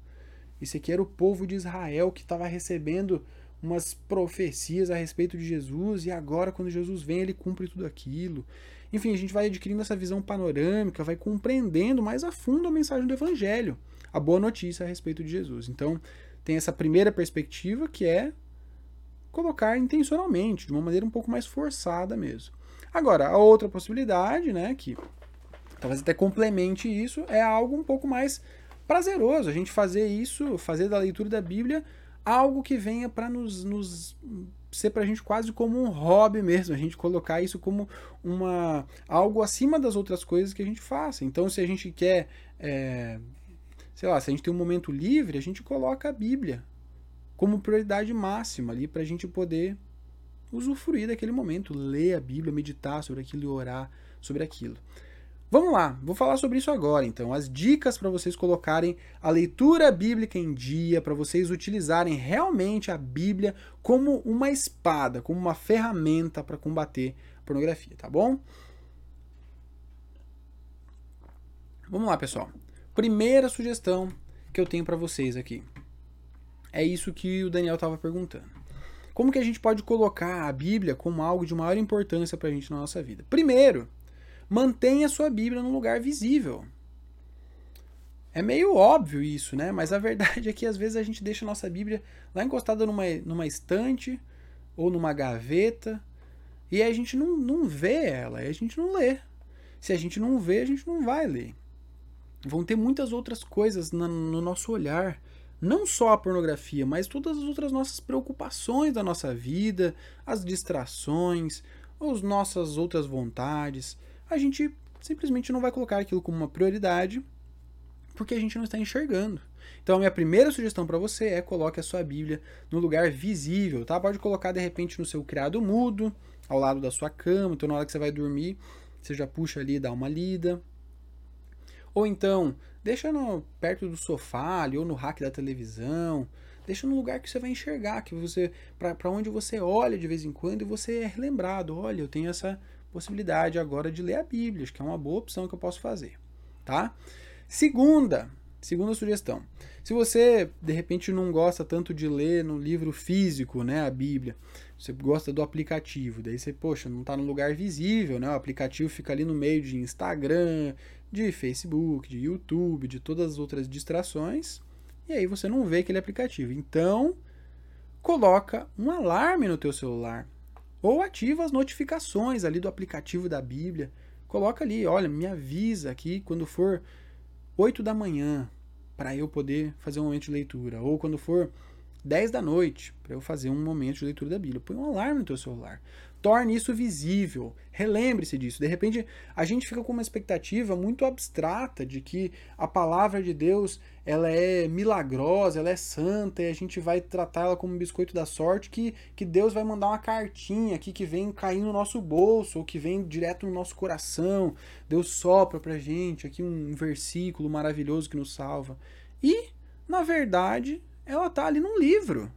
Esse aqui era o povo de Israel que estava recebendo umas profecias a respeito de Jesus e agora quando Jesus vem ele cumpre tudo aquilo. Enfim, a gente vai adquirindo essa visão panorâmica, vai compreendendo mais a fundo a mensagem do evangelho, a boa notícia a respeito de Jesus. Então, tem essa primeira perspectiva que é colocar intencionalmente, de uma maneira um pouco mais forçada mesmo. Agora, a outra possibilidade, né, que talvez até complemente isso, é algo um pouco mais prazeroso. A gente fazer isso, fazer da leitura da Bíblia algo que venha para nos, nos ser para a gente quase como um hobby mesmo, a gente colocar isso como uma algo acima das outras coisas que a gente faça. Então, se a gente quer, é, sei lá, se a gente tem um momento livre, a gente coloca a Bíblia como prioridade máxima ali para a gente poder usufruir daquele momento, ler a Bíblia, meditar sobre aquilo e orar sobre aquilo. Vamos lá, vou falar sobre isso agora então. As dicas para vocês colocarem a leitura bíblica em dia, para vocês utilizarem realmente a Bíblia como uma espada, como uma ferramenta para combater a pornografia, tá bom? Vamos lá, pessoal. Primeira sugestão que eu tenho para vocês aqui. É isso que o Daniel estava perguntando. Como que a gente pode colocar a Bíblia como algo de maior importância para a gente na nossa vida? Primeiro, mantenha sua Bíblia num lugar visível. É meio óbvio isso, né? Mas a verdade é que às vezes a gente deixa a nossa Bíblia lá encostada numa, numa estante ou numa gaveta e a gente não, não vê ela, e a gente não lê. Se a gente não vê, a gente não vai ler. Vão ter muitas outras coisas no, no nosso olhar, não só a pornografia, mas todas as outras nossas preocupações da nossa vida, as distrações, as nossas outras vontades a gente simplesmente não vai colocar aquilo como uma prioridade porque a gente não está enxergando. Então a minha primeira sugestão para você é coloque a sua Bíblia no lugar visível, tá? Pode colocar de repente no seu criado mudo, ao lado da sua cama, então na hora que você vai dormir, você já puxa ali e dá uma lida. Ou então, deixa no, perto do sofá ali, ou no rack da televisão, deixa no lugar que você vai enxergar, que você para onde você olha de vez em quando e você é relembrado, olha, eu tenho essa possibilidade agora de ler a Bíblia, que é uma boa opção que eu posso fazer, tá? Segunda, segunda sugestão. Se você de repente não gosta tanto de ler no livro físico, né, a Bíblia, você gosta do aplicativo, daí você, poxa, não está no lugar visível, né? O aplicativo fica ali no meio de Instagram, de Facebook, de YouTube, de todas as outras distrações, e aí você não vê aquele aplicativo. Então, coloca um alarme no teu celular. Ou ativa as notificações ali do aplicativo da Bíblia. Coloca ali, olha, me avisa aqui quando for 8 da manhã para eu poder fazer um momento de leitura. Ou quando for 10 da noite para eu fazer um momento de leitura da Bíblia. Põe um alarme no teu celular torne isso visível. Relembre-se disso. De repente, a gente fica com uma expectativa muito abstrata de que a palavra de Deus ela é milagrosa, ela é santa, e a gente vai tratá-la como um biscoito da sorte, que, que Deus vai mandar uma cartinha aqui que vem cair no nosso bolso, ou que vem direto no nosso coração. Deus sopra pra gente aqui um versículo maravilhoso que nos salva. E, na verdade, ela tá ali num livro.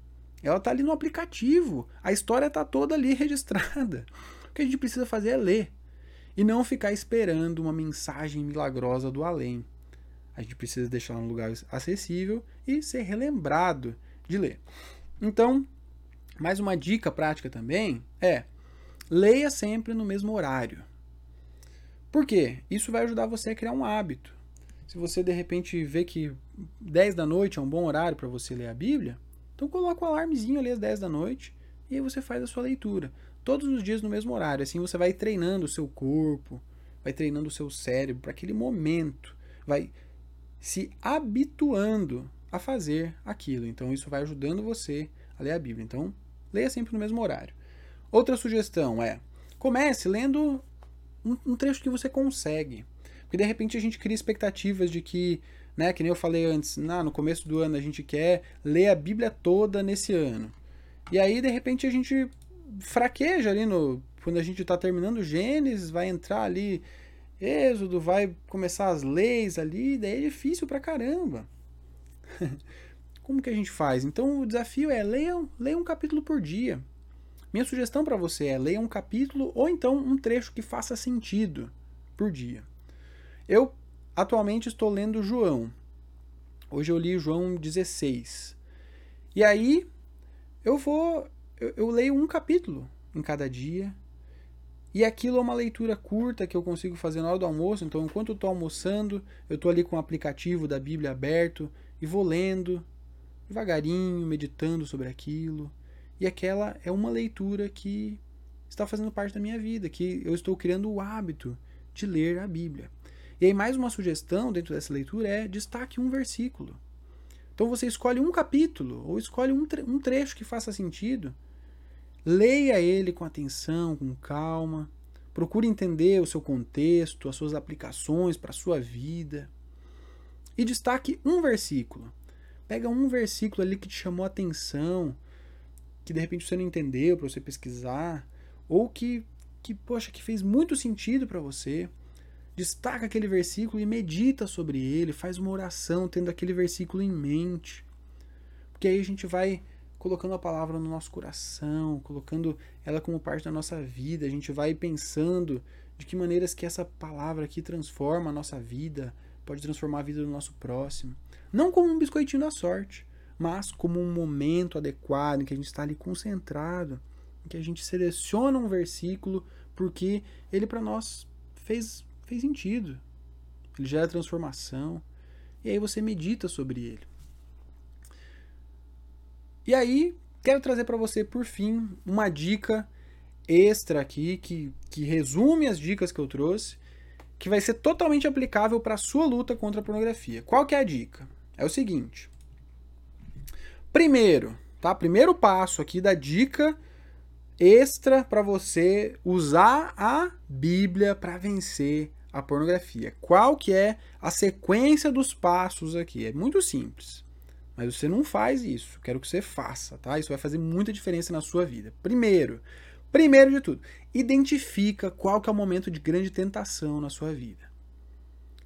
Ela está ali no aplicativo. A história está toda ali registrada. O que a gente precisa fazer é ler. E não ficar esperando uma mensagem milagrosa do além. A gente precisa deixar num lugar acessível e ser relembrado de ler. Então, mais uma dica prática também é leia sempre no mesmo horário. Por quê? Isso vai ajudar você a criar um hábito. Se você de repente vê que 10 da noite é um bom horário para você ler a Bíblia, então coloca o um alarmezinho ali às 10 da noite e aí você faz a sua leitura. Todos os dias no mesmo horário. Assim você vai treinando o seu corpo, vai treinando o seu cérebro para aquele momento. Vai se habituando a fazer aquilo. Então isso vai ajudando você a ler a Bíblia. Então leia sempre no mesmo horário. Outra sugestão é comece lendo um, um trecho que você consegue. Porque de repente a gente cria expectativas de que né? Que nem eu falei antes, nah, no começo do ano a gente quer ler a Bíblia toda nesse ano. E aí, de repente, a gente fraqueja ali no. quando a gente está terminando Gênesis, vai entrar ali Êxodo, vai começar as leis ali, daí é difícil pra caramba. Como que a gente faz? Então o desafio é leia, leia um capítulo por dia. Minha sugestão para você é leia um capítulo ou então um trecho que faça sentido por dia. Eu atualmente estou lendo João. Hoje eu li João 16. E aí eu vou eu, eu leio um capítulo em cada dia e aquilo é uma leitura curta que eu consigo fazer na hora do almoço. Então, enquanto eu estou almoçando, eu estou ali com o aplicativo da Bíblia aberto e vou lendo devagarinho, meditando sobre aquilo. E aquela é uma leitura que está fazendo parte da minha vida, que eu estou criando o hábito de ler a Bíblia. E aí, mais uma sugestão dentro dessa leitura é destaque um versículo. Então, você escolhe um capítulo ou escolhe um, tre um trecho que faça sentido Leia ele com atenção, com calma. Procure entender o seu contexto, as suas aplicações para a sua vida. E destaque um versículo. Pega um versículo ali que te chamou a atenção, que de repente você não entendeu para você pesquisar, ou que, que, poxa, que fez muito sentido para você. Destaca aquele versículo e medita sobre ele, faz uma oração tendo aquele versículo em mente. Porque aí a gente vai colocando a palavra no nosso coração, colocando ela como parte da nossa vida. A gente vai pensando de que maneiras que essa palavra aqui transforma a nossa vida, pode transformar a vida do nosso próximo. Não como um biscoitinho da sorte, mas como um momento adequado em que a gente está ali concentrado, em que a gente seleciona um versículo porque ele para nós fez, fez sentido. Ele gera transformação. E aí você medita sobre ele. E aí, quero trazer para você, por fim, uma dica extra aqui, que, que resume as dicas que eu trouxe, que vai ser totalmente aplicável para a sua luta contra a pornografia. Qual que é a dica? É o seguinte. Primeiro, tá? Primeiro passo aqui da dica extra para você usar a Bíblia para vencer a pornografia. Qual que é a sequência dos passos aqui? É muito simples. Mas você não faz isso. Quero que você faça, tá? Isso vai fazer muita diferença na sua vida. Primeiro, primeiro de tudo, identifica qual que é o momento de grande tentação na sua vida.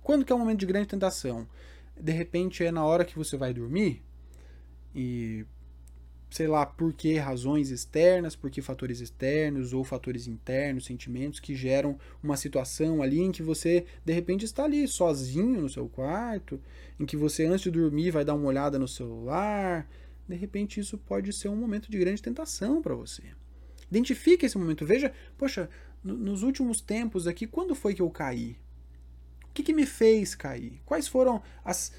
Quando que é o momento de grande tentação? De repente é na hora que você vai dormir e sei lá, por que razões externas, por que fatores externos ou fatores internos, sentimentos que geram uma situação ali em que você de repente está ali sozinho no seu quarto, em que você antes de dormir vai dar uma olhada no celular, de repente isso pode ser um momento de grande tentação para você. Identifique esse momento, veja, poxa, nos últimos tempos aqui, quando foi que eu caí? O que, que me fez cair? Quais foram as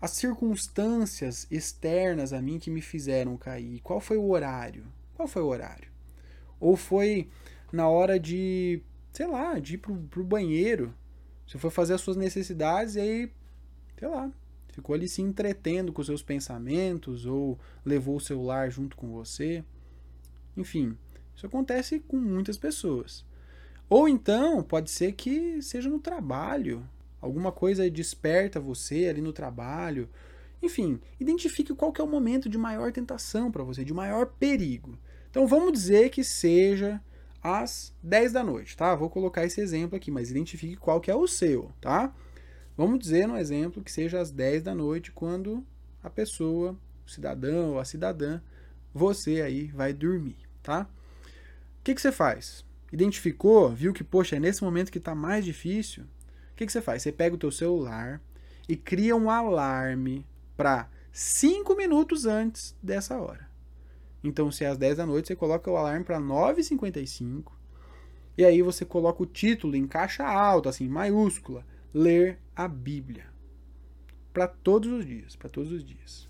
as circunstâncias externas a mim que me fizeram cair. Qual foi o horário? Qual foi o horário? Ou foi na hora de, sei lá, de ir pro, pro banheiro. Você foi fazer as suas necessidades e aí, sei lá, ficou ali se entretendo com seus pensamentos ou levou o celular junto com você. Enfim, isso acontece com muitas pessoas. Ou então, pode ser que seja no trabalho, alguma coisa desperta você ali no trabalho. Enfim, identifique qual que é o momento de maior tentação para você, de maior perigo. Então vamos dizer que seja às 10 da noite, tá? Vou colocar esse exemplo aqui, mas identifique qual que é o seu, tá? Vamos dizer no exemplo que seja às 10 da noite quando a pessoa, o cidadão ou a cidadã, você aí vai dormir, tá? O que, que você faz? Identificou, viu que, poxa, é nesse momento que está mais difícil, que, que você faz? Você pega o teu celular e cria um alarme para 5 minutos antes dessa hora. Então, se é às 10 da noite, você coloca o alarme para 9h55. E aí você coloca o título em caixa alta, assim, maiúscula, ler a Bíblia. Para todos os dias, para todos os dias.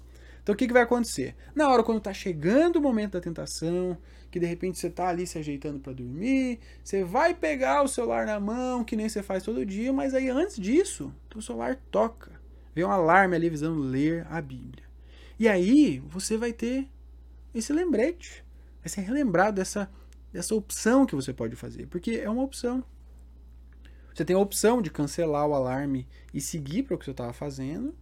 Então o que, que vai acontecer? Na hora quando está chegando o momento da tentação, que de repente você está ali se ajeitando para dormir, você vai pegar o celular na mão, que nem você faz todo dia, mas aí antes disso, o celular toca. Vem um alarme ali visando ler a Bíblia. E aí você vai ter esse lembrete, vai ser relembrado dessa, dessa opção que você pode fazer, porque é uma opção. Você tem a opção de cancelar o alarme e seguir para o que você estava fazendo,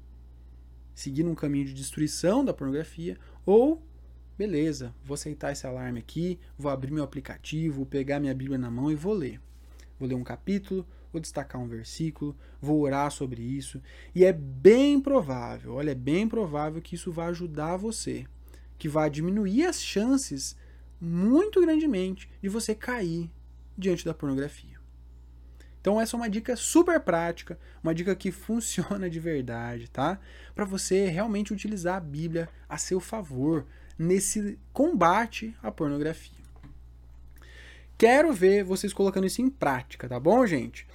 seguir num caminho de destruição da pornografia, ou beleza, vou aceitar esse alarme aqui, vou abrir meu aplicativo, vou pegar minha Bíblia na mão e vou ler. Vou ler um capítulo, vou destacar um versículo, vou orar sobre isso. E é bem provável, olha, é bem provável que isso vai ajudar você, que vai diminuir as chances muito grandemente de você cair diante da pornografia. Então essa é uma dica super prática, uma dica que funciona de verdade, tá? Para você realmente utilizar a Bíblia a seu favor nesse combate à pornografia. Quero ver vocês colocando isso em prática, tá bom, gente?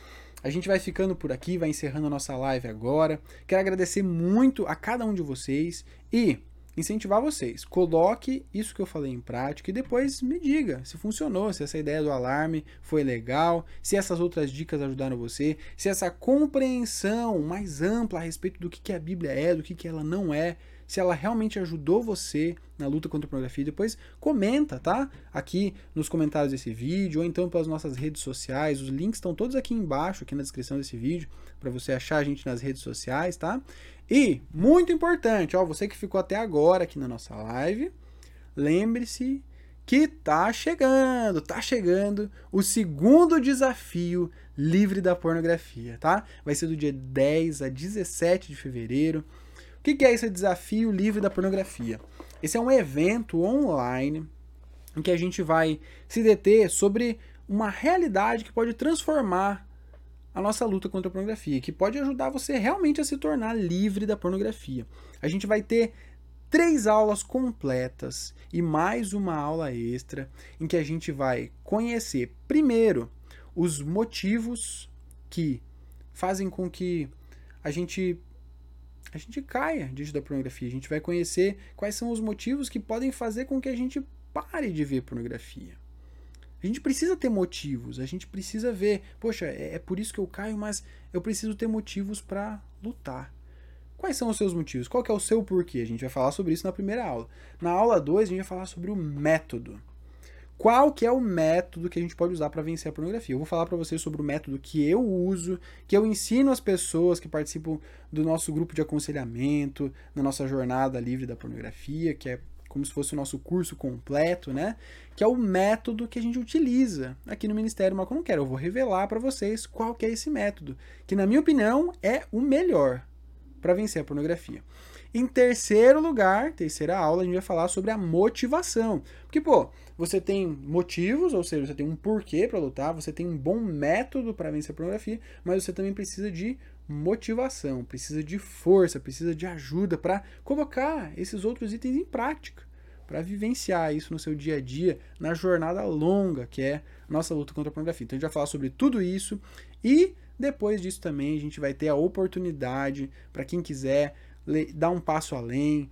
A gente vai ficando por aqui, vai encerrando a nossa live agora. Quero agradecer muito a cada um de vocês e incentivar vocês. Coloque isso que eu falei em prática e depois me diga se funcionou, se essa ideia do alarme foi legal, se essas outras dicas ajudaram você, se essa compreensão mais ampla a respeito do que a Bíblia é, do que ela não é, se ela realmente ajudou você na luta contra a pornografia. Depois comenta, tá? Aqui nos comentários desse vídeo, ou então pelas nossas redes sociais. Os links estão todos aqui embaixo, aqui na descrição desse vídeo, para você achar a gente nas redes sociais, tá? E, muito importante, ó, você que ficou até agora aqui na nossa live, lembre-se que tá chegando, tá chegando o segundo desafio livre da pornografia, tá? Vai ser do dia 10 a 17 de fevereiro. O que é esse desafio livre da pornografia? Esse é um evento online em que a gente vai se deter sobre uma realidade que pode transformar a nossa luta contra a pornografia, que pode ajudar você realmente a se tornar livre da pornografia. A gente vai ter três aulas completas e mais uma aula extra em que a gente vai conhecer primeiro os motivos que fazem com que a gente a gente caia diante da pornografia. A gente vai conhecer quais são os motivos que podem fazer com que a gente pare de ver pornografia. A gente precisa ter motivos, a gente precisa ver, poxa, é, é por isso que eu caio, mas eu preciso ter motivos para lutar. Quais são os seus motivos? Qual é o seu porquê? A gente vai falar sobre isso na primeira aula. Na aula 2, a gente vai falar sobre o método qual que é o método que a gente pode usar para vencer a pornografia. Eu vou falar para vocês sobre o método que eu uso, que eu ensino as pessoas que participam do nosso grupo de aconselhamento, na nossa jornada livre da pornografia, que é como se fosse o nosso curso completo, né? Que é o método que a gente utiliza aqui no Ministério que eu não quero. Eu vou revelar para vocês qual que é esse método, que na minha opinião é o melhor para vencer a pornografia. Em terceiro lugar, terceira aula, a gente vai falar sobre a motivação. Porque, pô, você tem motivos, ou seja, você tem um porquê para lutar, você tem um bom método para vencer a pornografia, mas você também precisa de motivação, precisa de força, precisa de ajuda para colocar esses outros itens em prática, para vivenciar isso no seu dia a dia, na jornada longa que é nossa luta contra a pornografia. Então a gente vai falar sobre tudo isso e depois disso também a gente vai ter a oportunidade para quem quiser dar um passo além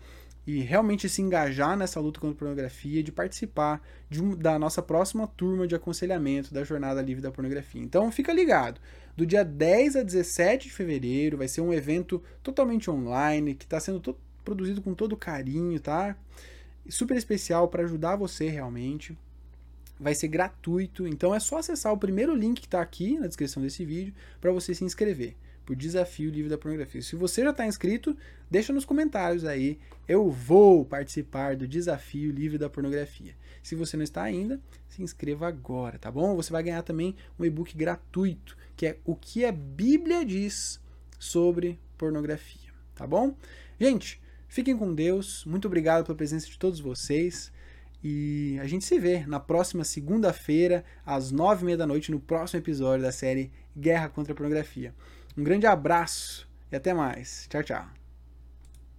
e realmente se engajar nessa luta contra a pornografia, de participar de um, da nossa próxima turma de aconselhamento da Jornada Livre da Pornografia. Então fica ligado, do dia 10 a 17 de fevereiro vai ser um evento totalmente online, que está sendo produzido com todo carinho, tá? Super especial para ajudar você realmente. Vai ser gratuito, então é só acessar o primeiro link que está aqui na descrição desse vídeo para você se inscrever por Desafio Livre da Pornografia. Se você já está inscrito, deixa nos comentários aí. Eu vou participar do Desafio Livre da Pornografia. Se você não está ainda, se inscreva agora, tá bom? Você vai ganhar também um e-book gratuito, que é o que a Bíblia diz sobre pornografia, tá bom? Gente, fiquem com Deus. Muito obrigado pela presença de todos vocês. E a gente se vê na próxima segunda-feira, às nove e meia da noite, no próximo episódio da série Guerra contra a Pornografia. Um grande abraço e até mais. Tchau, tchau.